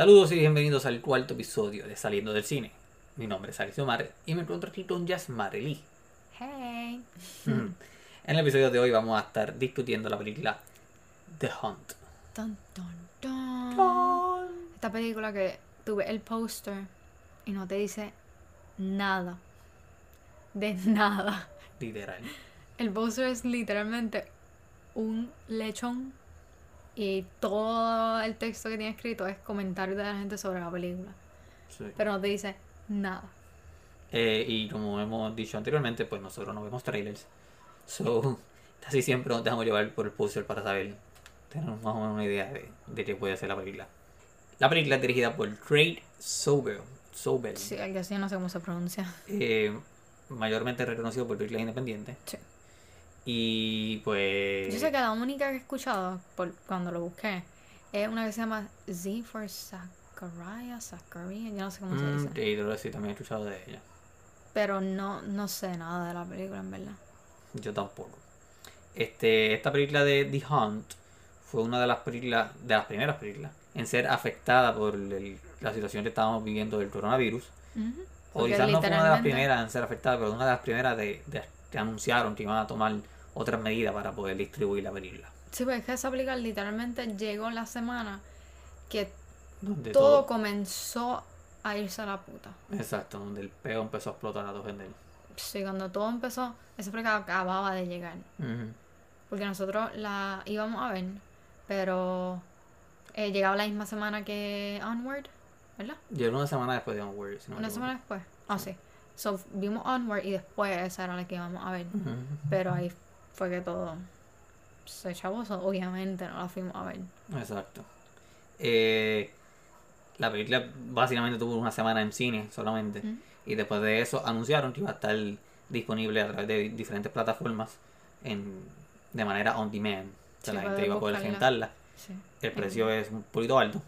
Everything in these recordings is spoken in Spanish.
Saludos y bienvenidos al cuarto episodio de Saliendo del Cine. Mi nombre es Alicio Mar y me encuentro aquí con Yasmar Lee. Hey. En el episodio de hoy vamos a estar discutiendo la película The Hunt. Dun. Esta película que tuve el póster y no te dice nada. De nada. Literal. El póster es literalmente un lechón y todo el texto que tiene escrito es comentarios de la gente sobre la película. Sí. Pero no te dice nada. Eh, y como hemos dicho anteriormente, pues nosotros no vemos trailers. So, casi siempre nos dejamos llevar por el póster para saber, tener más o menos una idea de, de qué puede ser la película. La película es dirigida por Trade Sobel. Sobel. Sí, algo así, no sé cómo se pronuncia. eh, mayormente reconocido por películas independientes. Sí. Y pues. Yo sé que la única que he escuchado por, cuando lo busqué es una que se llama Z for Zachariah, Zachariah, yo no sé cómo se Mm, dice. sí, también he escuchado de ella. Pero no, no sé nada de la película, en verdad. Yo tampoco. Este, esta película de The Hunt fue una de las películas, de las primeras películas, en ser afectada por el- la situación que estábamos viviendo del coronavirus. Ujú. O quizás no fue una de las primeras en ser afectada, pero una de las primeras de, de- que anunciaron que iban a tomar otras medidas para poder distribuir la película. Sí, pues es que esa película literalmente llegó la semana que Donde todo comenzó a irse a la puta. Exacto, donde el peo empezó a explotar a dos gente. Sí, cuando todo empezó, esa película acababa de llegar. Porque nosotros la íbamos a ver, pero eh, llegaba la misma semana que Onward, ¿verdad? Llegó una semana después de Onward. si no Una semana después. Ah, sí. So, vimos Onward y después esa era la que íbamos a ver. Pero ahí fue que todo se chavó. so, obviamente no la fuimos a ver. Exacto. Eh, la película básicamente tuvo una semana en cine solamente. Y después de eso anunciaron que iba a estar disponible a través de diferentes plataformas en, de manera on demand. O sea, Sí, la gente iba a poder rentarla. Sí. El precio es un poquito alto.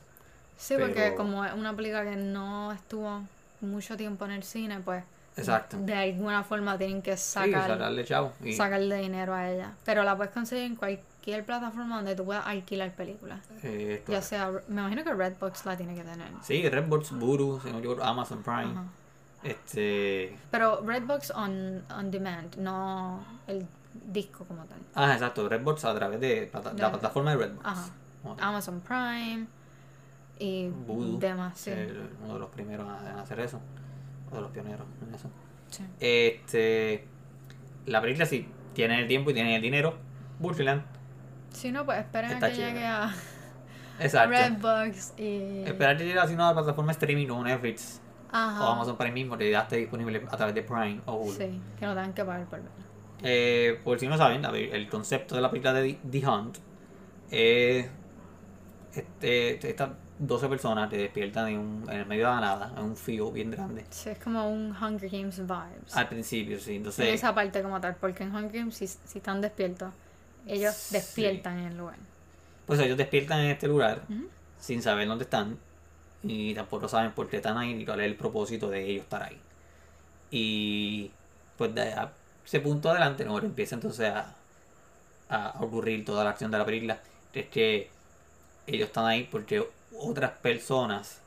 Sí, porque como es una película que no estuvo mucho tiempo en el cine, pues Exacto. de alguna forma tienen que Sí, sacar, sacarle chavo. Y, sacarle dinero a ella. Pero la puedes conseguir en cualquier plataforma donde tú puedas alquilar películas. eh, Ya sea, me imagino que Redbox la tiene que tener. Sí, Redbox, Buru, Amazon Prime. Este. Pero Redbox on, on demand, no el disco como tal. Ah, exacto, Redbox a través de, plata- De- la plataforma de Redbox. Ajá. Amazon Prime y Vudu, demás, sí. uno de los primeros en hacer eso. De los pioneros en eso. sí. Este. La película sí tiene el tiempo y tiene el dinero. Burland. Si no, pues esperen a que llegue a, a Exacto. Redbox y... Esperar que llegue así una plataforma streaming como Netflix Ajá. o Amazon Prime mismo que ya esté disponible a través de Prime o Hulu. Sí, que no tengan que pagar por verla. Eh, por si no saben, el concepto de la película de The- Hunt es este, estas 12 personas que despiertan en, un- en el medio de la nada, en un field bien grande. Sí, es como un Hunger Games vibes. Al principio, sí. En Entonces, esa parte como tal, porque en Hunger Games si, si están despiertos, ellos Sí. despiertan en el lugar. pues ellos despiertan en este lugar sin saber dónde están y tampoco saben por qué están ahí ni cuál es el propósito de ellos estar ahí. Y pues de ese punto adelante, ¿no? empieza entonces a, a ocurrir toda la acción de la película. Es que ellos están ahí porque otras personas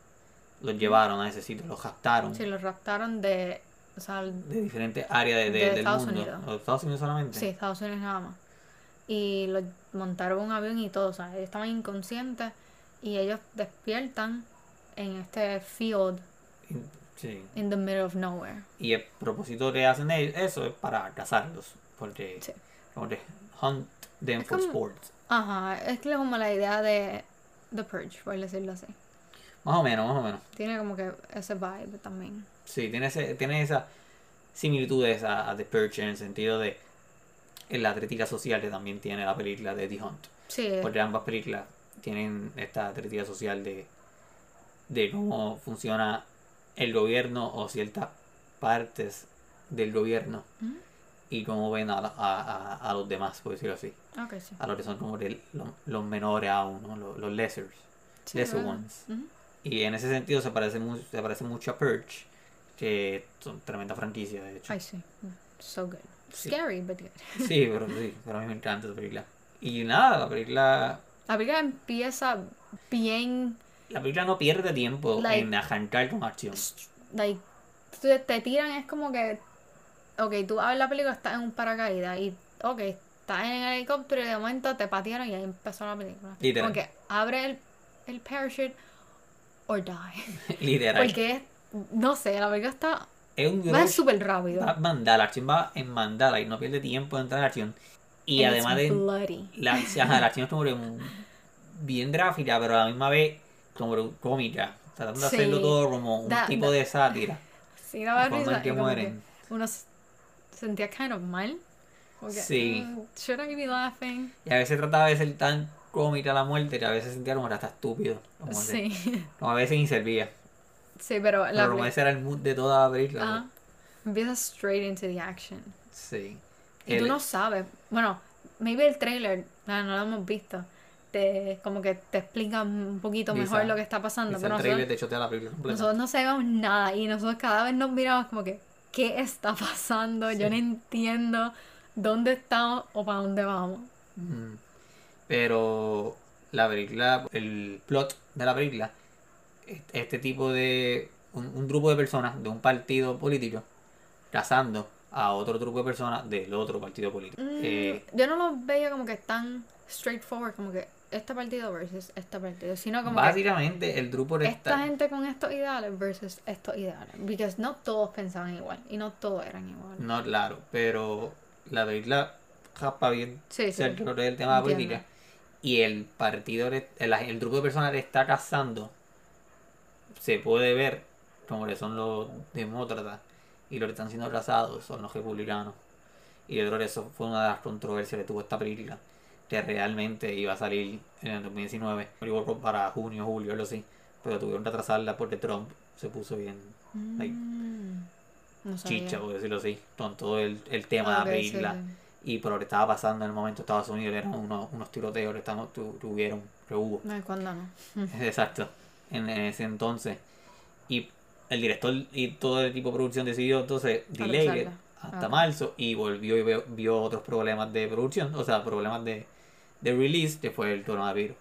los llevaron a ese sitio, los captaron Sí, los raptaron de... O sea, de diferentes áreas de, de- De del Estados mundo. Unidos. ¿O de Estados Unidos solamente? sí, Estados Unidos nada más. Y los montaron un avión y todo, o sea, ellos estaban inconscientes y ellos despiertan en este field sí. in the middle of nowhere. Y el propósito que hacen ellos, eso es para cazarlos. Porque, Sí. como que hunt them Es for como- sports. Ajá, es como la idea de The Purge, por decirlo así. Más o menos, más o menos. Tiene como que ese vibe también. Sí, tiene, ese, tiene esa similitudes a, a The Purge en el sentido de en la crítica social que también tiene la película de The Hunt. Sí, Porque ambas películas tienen esta crítica social de, de cómo funciona el gobierno o ciertas partes del gobierno Ujú. Y cómo ven a, a, a, los demás, por decirlo así. ok, sí. A los que son como que los, los menores aún, ¿no? los, los lessers. Sí, lesser ¿verdad? ones. Ujú. Y en ese sentido se parece, mu- se parece mucho a Purge, que son tremenda franquicia, de hecho. Ay, sí. So good. Sí. Scary, but good. Sí, pero sí, pero a mí me encanta esa película. Y nada, la película La película empieza bien La película no pierde tiempo Like- en arrancar con acción. like, te tiran, es como que, ok, tú abres la película, estás en un paracaídas y, ok, estás en el helicóptero y de momento te patearon y ahí empezó la película. Literal. Como que abre el, el parachute or die. Literal. Porque es, no sé, la película está, es un va súper rápido. va mandada, la acción va en mandala y no pierde tiempo en entrar en acción. Y And además de bloody. la, ajá, la acción es como bien gráfica, pero a la misma vez como cómica. Tratando de Sí. hacerlo todo como un tipo de sátira. Sí, daba La forma risa. mueren. que uno se sentía kind of mal. Sí. mm, should I be laughing? Y a veces trataba de ser tan cómica la muerte que a veces sentía como que hasta estúpido. Como, Sí. como a veces inservía. sí, pero la Pero como ese era el mood de toda la película. Ajá. empieza straight into the action. Sí. Y tú El- no sabes. Bueno, maybe el trailer, no, no lo hemos visto. Te, como que te explica un poquito mejor lo que está pasando. Pero el trailer nosotros, te chotea la película completa. nosotros no sabemos nada. Y nosotros cada vez nos miramos como que, ¿qué está pasando? Yo no entiendo dónde estamos o para dónde vamos. Pero la película, el plot de la película, es- este tipo de. Un, un grupo de personas de un partido político cazando a otro grupo de personas del otro partido político. Mm, Eh, yo no lo veía como que tan straightforward, como que este partido versus este partido, sino como que básicamente el grupo de esta gente con estos ideales versus estos ideales. Porque no todos pensaban igual y no todos eran iguales. No, claro, pero la película japa bien Sí, sí. cerca del tema de la política. Y el partido, el, el grupo de personas que está cazando se puede ver como que son los demócratas y los que están siendo cazados son los republicanos. Y yo creo que eso fue una de las controversias que tuvo esta película, que realmente iba a salir en el 2019, igual para junio, julio, algo así, pero tuvieron que atrasarla porque Trump se puso bien like, Mm, no chicha, por decirlo así, con todo el, el tema Ah, de ok, la sí, película. sí. Y por lo que estaba pasando en el momento en Estados Unidos eran unos, unos tiroteos que estaban- tu- tuvieron, que hubo. No, cuando no. Exacto, en, en ese entonces. Y el director y todo el equipo de producción decidió entonces delay hasta marzo y volvió y vio, vio otros problemas de producción, o sea, problemas de, de release, que fue el coronavirus.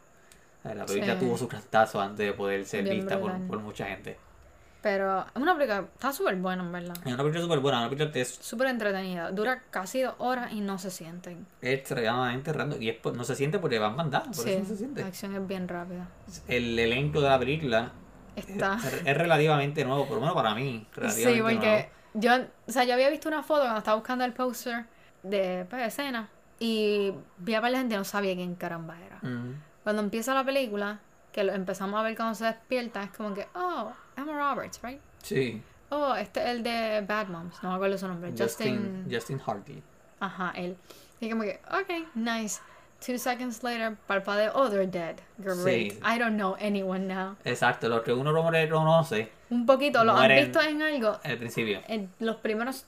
La película Sí. tuvo su cantazo antes de poder ser Bien vista por, mucha gente. Pero es una película, está súper buena, en verdad. Es una película súper buena, una película que es Súper entretenida. Dura casi dos horas y no se sienten. extremadamente random y es por- no se siente porque van mandadas, por Sí, eso no se siente. la acción es bien rápida. El elenco de la película Está. es, es relativamente nuevo, por lo menos para mí. Relativamente Sí, nuevo. porque yo, o sea, yo había visto una foto cuando estaba buscando el póster de pues, escena y vi a de gente no sabía quién caramba era. Cuando empieza la película, que lo empezamos a ver cuando se despierta, es como que, oh, Emma Roberts, right? sí, Oh, este es el de Bad Moms, no me acuerdo su nombre. Justin, Justin. Hartley. Ajá, él. Y como que, ok, nice. Two seconds later, parpadeo, oh, they're dead. Great. Sí. I don't know anyone now. Exacto, lo que uno no reconoce Un poquito, ¿lo han visto en algo? al principio. En los primeros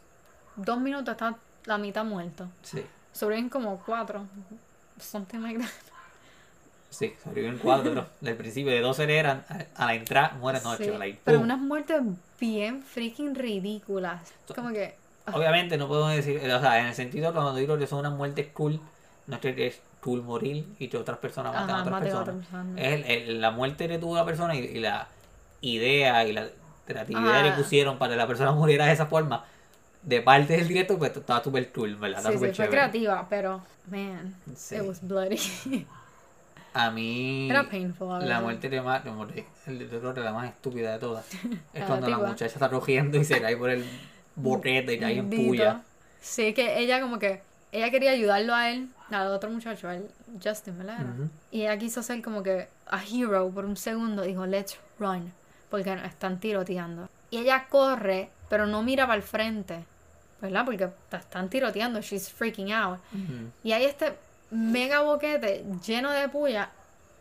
dos minutos está la mitad muerto. Sí, Sobreviven como cuatro. Something like that. sí, sobreviven cuatro, del principio de 12 eran a, la entrada mueren ocho. Sí, like, Pero unas muertes bien freaking ridículas. Como que. Obviamente no puedo decir, o sea, en el sentido cuando digo que son unas muertes cool, no es que es cool morir y que otras personas maten a otras personas. otra persona. Es el- el- la muerte tuvo la persona y, y la idea y la creatividad que pusieron para que la persona muriera de esa forma de parte del director, pues estaba súper cool, ¿verdad? Estaba Sí, sí, súper fue creativa, pero. Man, Sí. it was bloody. A mí, Era painful. a la muerte de más, el- que la más estúpida de todas es cuando la muchacha está rugiendo y se cae por el boquete y cae en puya. Sí, que ella como que. Ella quería ayudarlo a él, al otro muchacho, al Justin, ¿verdad? Era? Ujú. Y ella quiso ser como que a hero por un segundo. Dijo, let's run. Porque están tiroteando. Y ella corre, pero no mira para el frente. ¿Verdad? Porque te están tiroteando. She's freaking out. Y hay este mega boquete lleno de puya.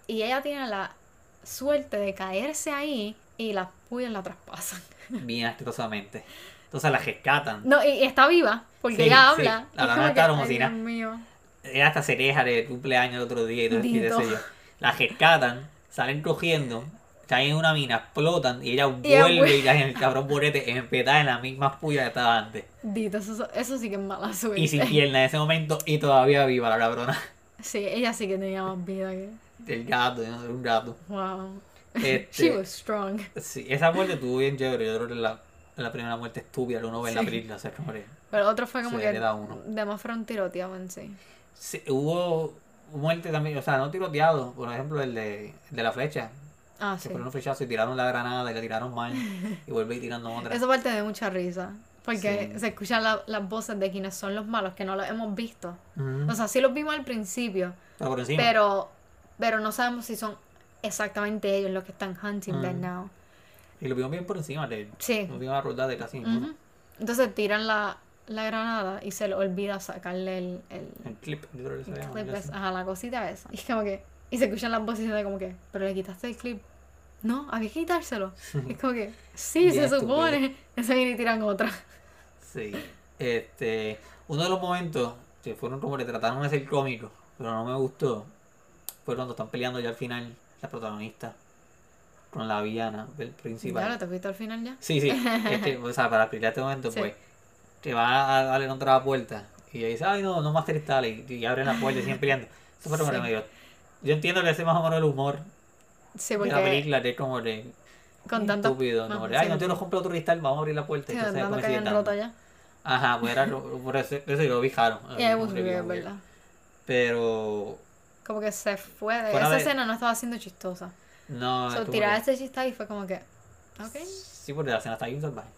Y ella tiene la suerte de caerse ahí. Y las puyas la traspasan. Bien asquerosamente. Entonces la rescatan. No, y, y está viva. Porque Sí, ella sí. habla. La Es verdad como está que, como "Ay, si Dios nada". mío. Ella hasta se queja de cumpleaños el otro día y todo. La rescatan, salen cogiendo, caen en una mina, explotan y ella Y vuelve y cae en el cabrón borete empetada en las mismas puyas que estaba antes. Dito, eso, eso sí que es mala suerte. Y sin pierna en ese momento y todavía viva la cabrona. Sí, ella sí que tenía más vida que. El gato, ¿no? un gato. Wow. Este, She was strong. sí, esa muerte estuvo bien chévere. Yo creo que la, la primera muerte estúpida que uno ve en la Sí. película. Sea, como que- Pero otro fue como Se que hereda uno. demás fueron tiroteados en sí. Sí, hubo muerte también, o sea, no tiroteado. Por ejemplo, el de, el de la flecha. Ah, Se sí. fueron un flechazo y tiraron la granada y la tiraron mal. y vuelve y tirando otra. Esa parte de mucha risa. Porque Sí. se escuchan la- las voces de quienes son los malos, que no los hemos visto. O sea, sí los vimos al principio, Pero por pero, pero no sabemos si son exactamente ellos los que están hunting Mm. now. Y lo vimos bien por encima. De, Sí. Nos vimos a rodar de casi. Entonces tiran la, la granada y se le olvida sacarle el, el, El clip, el clip, es- así. ajá, la cosita esa. Y es como que, y se escuchan las voces de como que, pero le quitaste el clip. No, había que quitárselo. es como que, sí, se supone. Ese viene y tiran otra. Sí. Este, uno de los momentos que fueron como que trataron de ser cómicos, pero no me gustó, fue cuando están peleando ya al final la protagonista con la villana del principal. Lo te fuiste al final ya. Sí, sí. Este, o sea, para explicar este momento, Sí. pues, te va a darle contra la puerta y ella dice, ay, no, no más cristales. Y, y abren la puerta y siguen peleando. Eso fue que Sí. medio. Yo entiendo que ese es más o menos el humor Sí, de la película, es como de. con tanto... estúpido. De, ay, no te lo compro otro cristal, vamos a abrir la puerta. Sí, y entonces después que dando. roto ya. Ajá, pues era por eso, eso yo lo fijaron. Bien weird, weird. ¿verdad? Pero. Como que se fue de... Esa de- escena no estaba siendo chistosa. No, So, tirar ese chiste ahí fue como que... Ok. Sí, porque la escena está bien salvaje.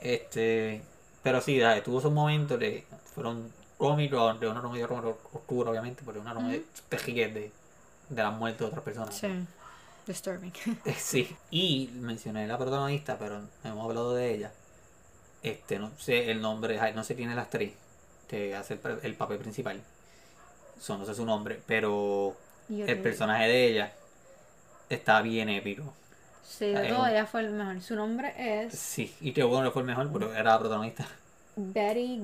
Este. Pero sí, dale, tuvo esos momentos que fueron cómicos, de una comedia oscura, obviamente, porque una comedia pejique de, de la muerte de otras personas. Sí. Disturbing. Eh, Sí, y mencioné la protagonista, pero hemos hablado de ella. Este, no sé el nombre, no sé quién es la actriz que hace el, pa- el papel principal. So, no sé su nombre, pero yo el personaje de ella está bien épico. Sí, de todo un- ella fue el mejor. Su nombre es Sí, y qué bueno que fue el mejor, pero era la protagonista. Betty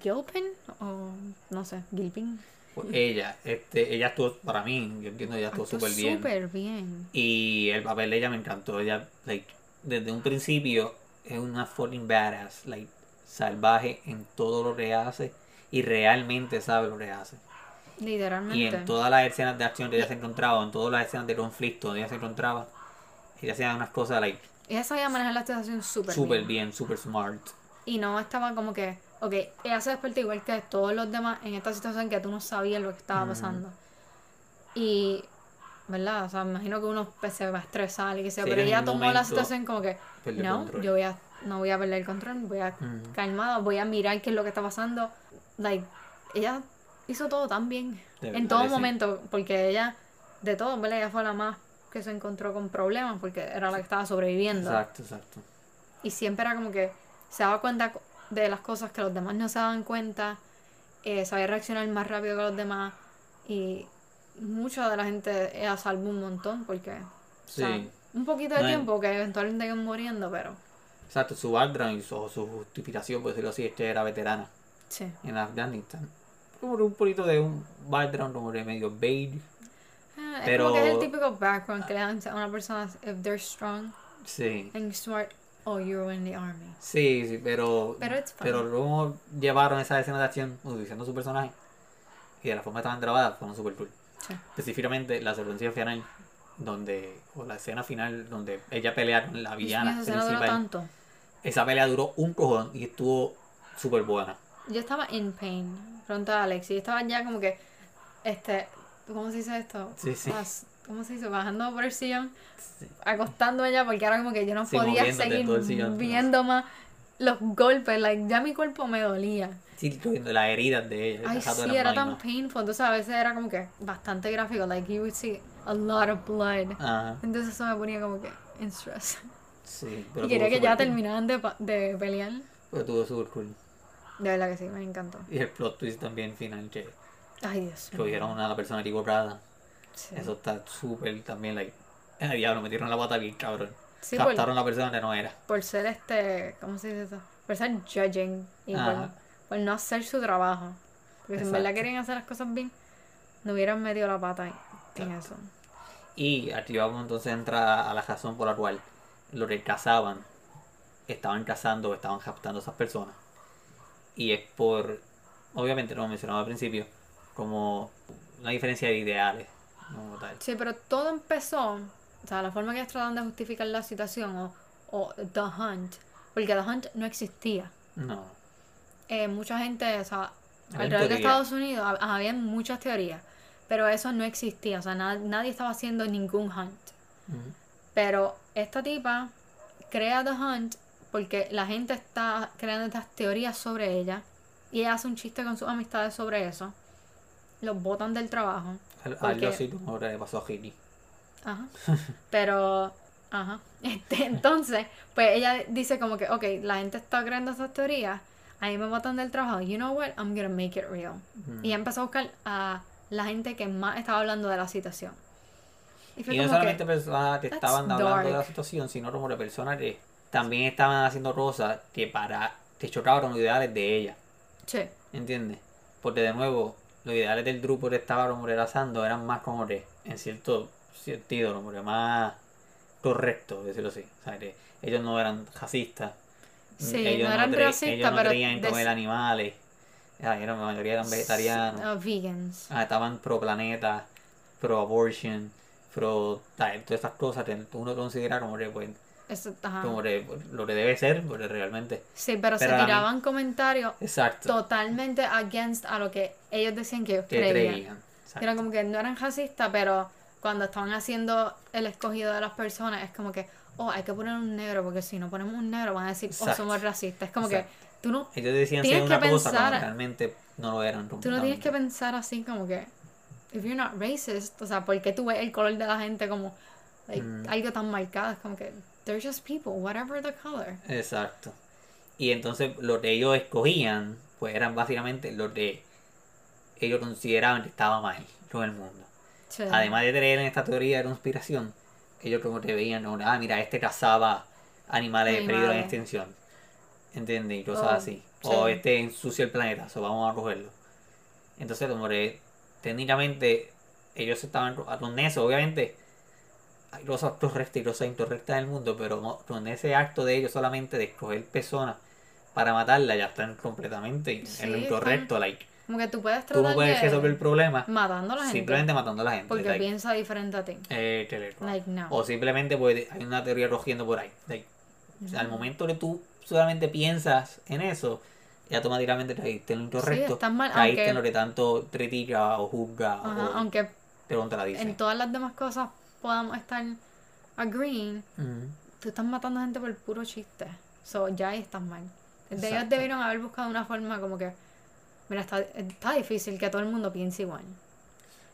Gilpin o no sé, Gilpin. Pues ella, este, ella estuvo, para mí, yo entiendo, ella estuvo súper bien. súper bien. Y el papel de ella me encantó. Ella, like, desde un principio, es una fucking badass, like, salvaje en todo lo que hace y realmente sabe lo que hace. Y Literalmente. en todas las escenas de acción que ella se encontraba, en todas las escenas de conflicto donde ella se encontraba, ella hacía unas cosas, like, Ella sabía manejar la situación súper súper bien. bien, súper smart. Y no estaba como que, ok, ella se despertó igual que todos los demás en esta situación que tú no sabías lo que estaba Mm. pasando. Y, ¿verdad? O sea, me imagino que uno pues, se va a estresar y que sea, Sí, pero ella tomó la situación como que, no, control. yo voy a, no voy a perder el control, voy a Mm. calmada, voy a mirar qué es lo que está pasando. Like, ella hizo todo tan bien. En todo momento, porque ella, de todo, ¿verdad? Ella fue la más que se encontró con problemas porque era la que estaba sobreviviendo. Exacto, exacto. Y siempre era como que se daba cuenta de las cosas que los demás no se daban cuenta, eh, sabía reaccionar más rápido que los demás y mucha de la gente ella salvó un montón porque o sea, Sí. un poquito de No, tiempo que eventualmente iban muriendo, pero Exacto, su background y su, justificación, por decirlo así, es que era veterana sí. en Afganistán. Como que un poquito de un background como de medio beige. Ah, Pero- Es como que es el típico background que le dan a una persona if they're strong Sí. and smart, oh you're in the army. Sí, sí, pero. Pero it's fine. pero cómo llevaron esa escena de acción utilizando su personaje y de la forma que estaban grabadas fueron super cool. Sí. Específicamente la secuencia final, donde. o la escena final donde ella pelea con la villana esa principal. tanto. Esa pelea duró un cojón y estuvo súper buena. Yo estaba in pain. Pronto Alex. Y estaba ya como que. Este. ¿Cómo se dice esto? Sí, sí. As- ¿Cómo se dice? Bajando por el sillón. Sí. Acostándome ya porque ahora como que yo no Sí, podía seguir sillón. viendo más los golpes. Like, ya mi cuerpo me dolía. Sí, las heridas de ella. Ay, sí, era tan más. painful. Entonces a veces era como que bastante gráfico. Like, you would see a lot of blood. Ajá, Entonces eso me ponía como que in stress. sí. Pero y quería que ya cool. terminaran de, de pelear. Pero estuvo súper cool. De verdad que sí, me encantó. Y el plot twist también final, que Ay, Dios. lo dijeron a la persona equivocada. Sí. Eso está súper también, like. Eh, diablo, metieron la pata bien, cabrón. Sí, por- Captaron a la persona que no era. por ser este, ¿cómo se dice eso? Por ser judging y por, no hacer su trabajo. Porque si en verdad querían hacer las cosas bien, no hubieran metido la pata en, eso. Y aquí vamos entonces a entrar a la razón por la cual los que cazaban estaban cazando o estaban captando a esas personas. Y es por, obviamente, como mencionaba al principio, como una diferencia de ideales. Como tal. Sí, pero todo empezó o sea, la forma que ellos tratan de justificar la situación o, o The Hunt, porque The Hunt no existía. No. Eh, mucha gente, o sea, alrededor de. Estados Unidos hab- había muchas teorías, pero eso no existía, o sea, na- nadie estaba haciendo ningún hunt. Ujú. Pero esta tipa crea The Hunt porque la gente está creando estas teorías sobre ella y ella hace un chiste con sus amistades sobre eso. Los botan del trabajo. Al- Porque- Algo así como le pasó a Hitty. Ajá. Pero, ajá. Este, entonces, pues ella dice como que, ok, la gente está creando estas teorías, ahí me botan del trabajo, you know what, I'm gonna make it real. Ujú. Y ella empezó a buscar a la gente que más estaba hablando de la situación. Y fue Y no que, solamente personas que "That's estaban hablando de la dark". situación, sino como de personas que también estaban haciendo cosas que para que chocaban ideales de ella. sí, ¿Entiendes? Porque de nuevo, los ideales del grupo que estaba como relazando eran más como de, en cierto sentido, de más correctos, decirlo así. O sea, que ellos no eran racistas. Sí, ellos no eran cre- racistas, ellos no pero creían en des- comer animales. Ah, eran- la mayoría eran vegetarianos. vegans. Ah, estaban pro planeta, pro abortion, pro tal, todas estas cosas que uno considera como que, pues, Ajá. como que, lo que debe ser, porque realmente. Sí, pero, Pero se a mí- tiraban comentarios Exacto. totalmente against a lo que ellos decían que ellos que creían. creían. Exacto. Era como que no eran racistas, pero cuando estaban haciendo el escogido de las personas, es como que, oh, hay que poner un negro, porque si no ponemos un negro van a decir, oh, Exacto. somos racistas. Es como Exacto. que tú no, Ellos decían ser Tienes una que cosa pensar- realmente no lo eran. tú no tienes que pensar así como que, if you're not racist, o sea, ¿por qué tú ves el color de la gente como like, Mm. algo tan marcado? Es como que, they're just people, whatever the color. Exacto. Y entonces lo que ellos escogían, pues eran básicamente lo que ellos consideraban que estaba mal con el mundo. Sí. Además de creer en esta teoría de conspiración, ellos como que veían, ah, mira, este cazaba animales de peligro en extinción. ¿Entiendes? Y cosas Oh, así. O sí. este ensucia el planeta, o vamos a cogerlo. Entonces, como que técnicamente ellos estaban con eso, obviamente. Hay cosas correctas y cosas incorrectas en el mundo, pero mo- con ese acto de ellos solamente de escoger personas para matarla, ya están completamente en Sí, lo están- incorrecto. Like, Como que tú puedes tú no tratar puedes resolver el problema matando a la gente simplemente matando a la gente. porque like. piensa diferente a ti. Eh, teléfono. Like, no. O simplemente pues, hay una teoría cogiendo por ahí. Like, o sea, al momento que tú solamente piensas en eso, ya automáticamente caíste en lo incorrecto. estás mal, caíste aunque- en lo que tanto critica o juzga Ajá, o aunque te contradice. en todas las demás cosas podamos estar agreeing, Ujú. tú estás matando gente por puro chiste. So, ya ahí estás mal. De ellos debieron haber buscado una forma como que, mira, está, está difícil que todo el mundo piense igual.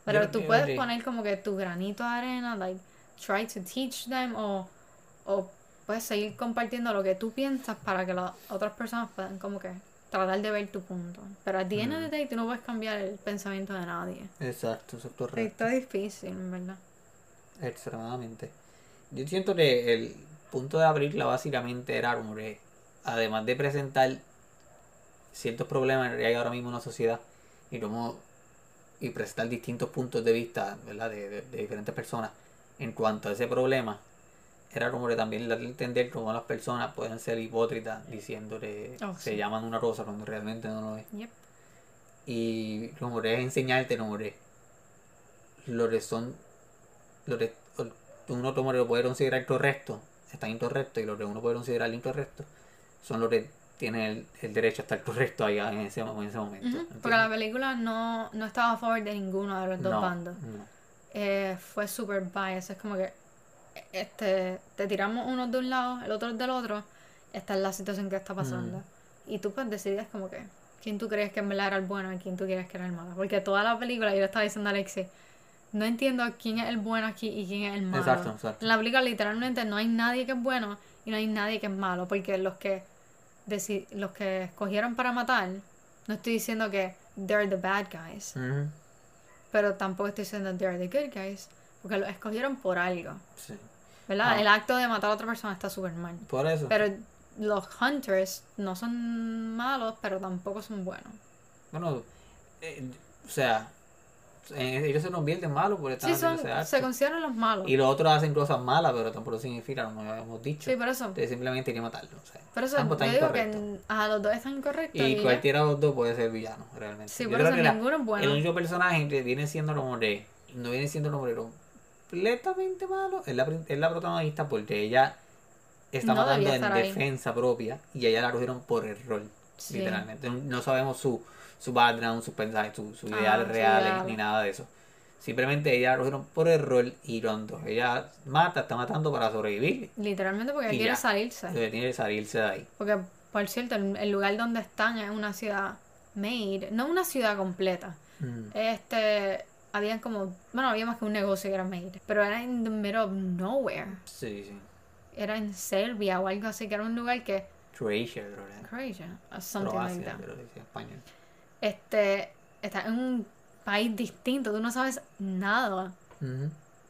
Pero Yo- tú yo puedes poner como que tu granito de arena, like, try to teach them o, o puedes seguir compartiendo lo que tú piensas para que las otras personas puedan como que tratar de ver tu punto. Pero al of the day tú no puedes cambiar el pensamiento de nadie. Exacto, eso es correcto. Está difícil, en verdad. Extremadamente. Yo siento que el punto de abrirla básicamente era como que, además de presentar ciertos problemas que hay ahora mismo en la sociedad y cómo y presentar distintos puntos de vista ¿verdad? De, de- de diferentes personas en cuanto a ese problema era como que también darle a entender cómo las personas pueden ser hipócritas diciendo que Oh, se sí. llaman una cosa cuando realmente no lo es Yep. y como que es enseñarte como que lo que son lo que uno que lo puede considerar correcto está incorrecto y lo que uno puede considerar incorrecto son los que tienen el, el derecho a estar correcto allá en ese, en ese momento ¿entiendes? Porque la película no, no estaba a favor de ninguno de los dos no, bandos. no. Eh, fue super bias. Es como que este, te tiramos uno de un lado, el otro del otro. Esta es la situación que está pasando. Mm. Y tú pues decides como que quién tú crees que en verdad era el bueno y quién tú crees que era el malo. Porque toda la película, yo le estaba diciendo a Alexi, no entiendo quién es el bueno aquí y quién es el malo. Exacto, exacto. En la película literalmente no hay nadie que es bueno y no hay nadie que es malo. Porque los que, deci- los que escogieron para matar, no estoy diciendo que they're the bad guys. Pero tampoco estoy diciendo they're the good guys. Porque los escogieron por algo. sí. ¿Verdad? Ah. El acto de matar a otra persona está súper mal. por eso Pero los hunters no son malos, pero tampoco son buenos. bueno eh, o sea eh, ellos se convierten malos por estar Sí, son, se consideran los malos. y los otros hacen cosas malas pero tampoco significa como habíamos dicho Sí, por eso. que simplemente hay que matarlo o sea, Por eso yo digo que incorrectos. en- a los dos están incorrectos. Y y cualquiera de los dos puede ser villano, realmente. Sí, Yo por eso ninguno es bueno. El único personaje que viene siendo como de. No viene siendo como de. completamente malo. Es la, es la protagonista porque ella está No matando en ahí. defensa propia y a ella la cogieron por error. Sí. Literalmente. No sabemos su, su background, sus mensajes, sus sus Ah, ideales sus reales, ideales. ni nada de eso. Simplemente ella la cogieron por error y cuando ella mata, está matando para sobrevivir. Literalmente porque quiere ya. salirse. Eh, Tiene que salirse de ahí. Porque, por cierto, el, el lugar donde están es una ciudad made, no una ciudad completa. Mm. Este, habían como, bueno, había más que un negocio que era made, pero era in the middle of nowhere. Sí, sí. Era en Serbia o algo así, que era un lugar que, Croatia, creo. Croatia, something like Croacia, that. creo que decía español. Este, está en un país distinto, tú no sabes nada.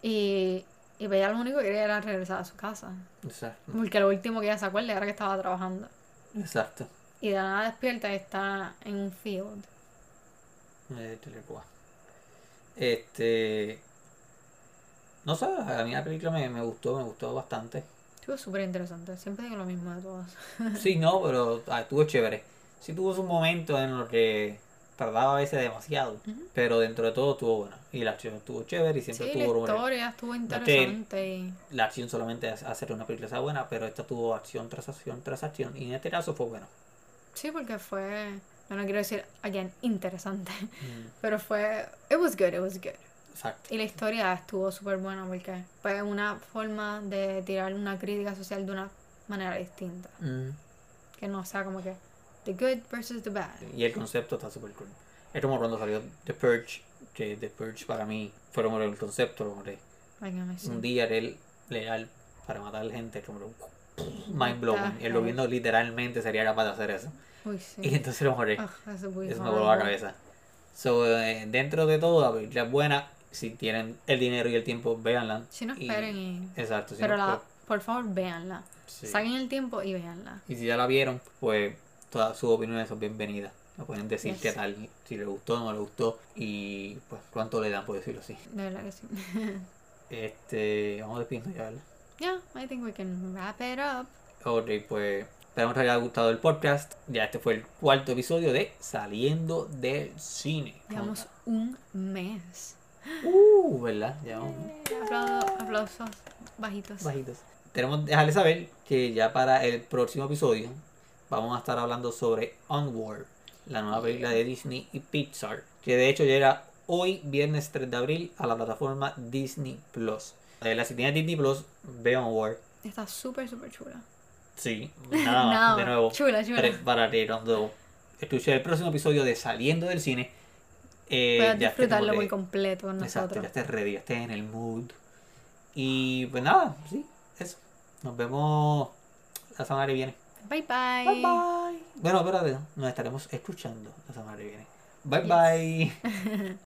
Y, y ella lo único que quería era regresar a su casa. Exacto. Porque lo último que ella se acuerda era que estaba trabajando. Exacto. Y de la nada despierta y está en un field. Este. No sé, a mí la película me, me gustó, me gustó bastante. Estuvo súper interesante. Siempre digo lo mismo de todas. Sí, no, pero ah, estuvo chévere. Sí tuvo sus momentos en los que tardaba a veces demasiado, pero dentro de todo estuvo bueno. Y la acción estuvo chévere y siempre Sí, la estuvo bueno. historia estuvo interesante. La acción solamente hace hacer una película sea buena, pero esta tuvo acción tras acción tras acción. Y en este caso fue bueno. Sí, porque fue. No, no quiero decir, again, interesante. Mm, Pero fue. It was good, it was good. Exacto. Y la historia estuvo súper buena porque fue una forma de tirar una crítica social de una manera distinta. Mm, Que no sea como que the good versus the bad. Y el concepto está súper cool. Es como cuando salió The Purge, que The Purge para mí fue como el concepto, como de un día él legal para matar gente, como de mind blowing. Él lo heck? viendo literalmente sería capaz de hacer eso. Uy, sí. Y entonces lo mejor Ugh, eso me voló la cabeza. So, eh, dentro de todo, la película es buena. Si tienen el dinero y el tiempo, véanla. Si no esperen y... Exacto. si Pero no, la, por favor, véanla. sí. Saquen el tiempo y véanla. Y si ya la vieron, pues todas sus opiniones son bienvenidas. Pueden decir Yes. qué tal, si les gustó o no les gustó. Y pues cuánto le dan, por decirlo así. De verdad que sí. Este, vamos despidiendo ya, ¿verdad? yeah, I think we can wrap it up. Ok, pues esperamos que les haya gustado el podcast. Ya este fue el cuarto episodio de Saliendo del Cine. Llevamos un mes. Uh, ¿verdad? Ya vamos. Aplaudo- aplausos bajitos. bajitos. Tenemos que dejarles saber que ya para el próximo episodio vamos a estar hablando sobre Onward, la nueva película de Disney y Pixar, que de hecho llega hoy, viernes 3 de abril, a la plataforma Disney Plus. Eh, la si tienes Disney Plus, ve Onward. Está súper, súper chula. Sí, nada más, de nuevo. Chula, chula. pre- Para que cuando escuche el próximo episodio de Saliendo del Cine, eh, ya estés disfrutarlo muy completo con Exacto, nosotros. ya estés ready, ya estés en el mood. Y pues nada, sí, eso. Nos vemos la semana que viene. Bye bye. Bye bye. Bueno, espérate, nos estaremos escuchando la semana que viene. Bye Yes. bye.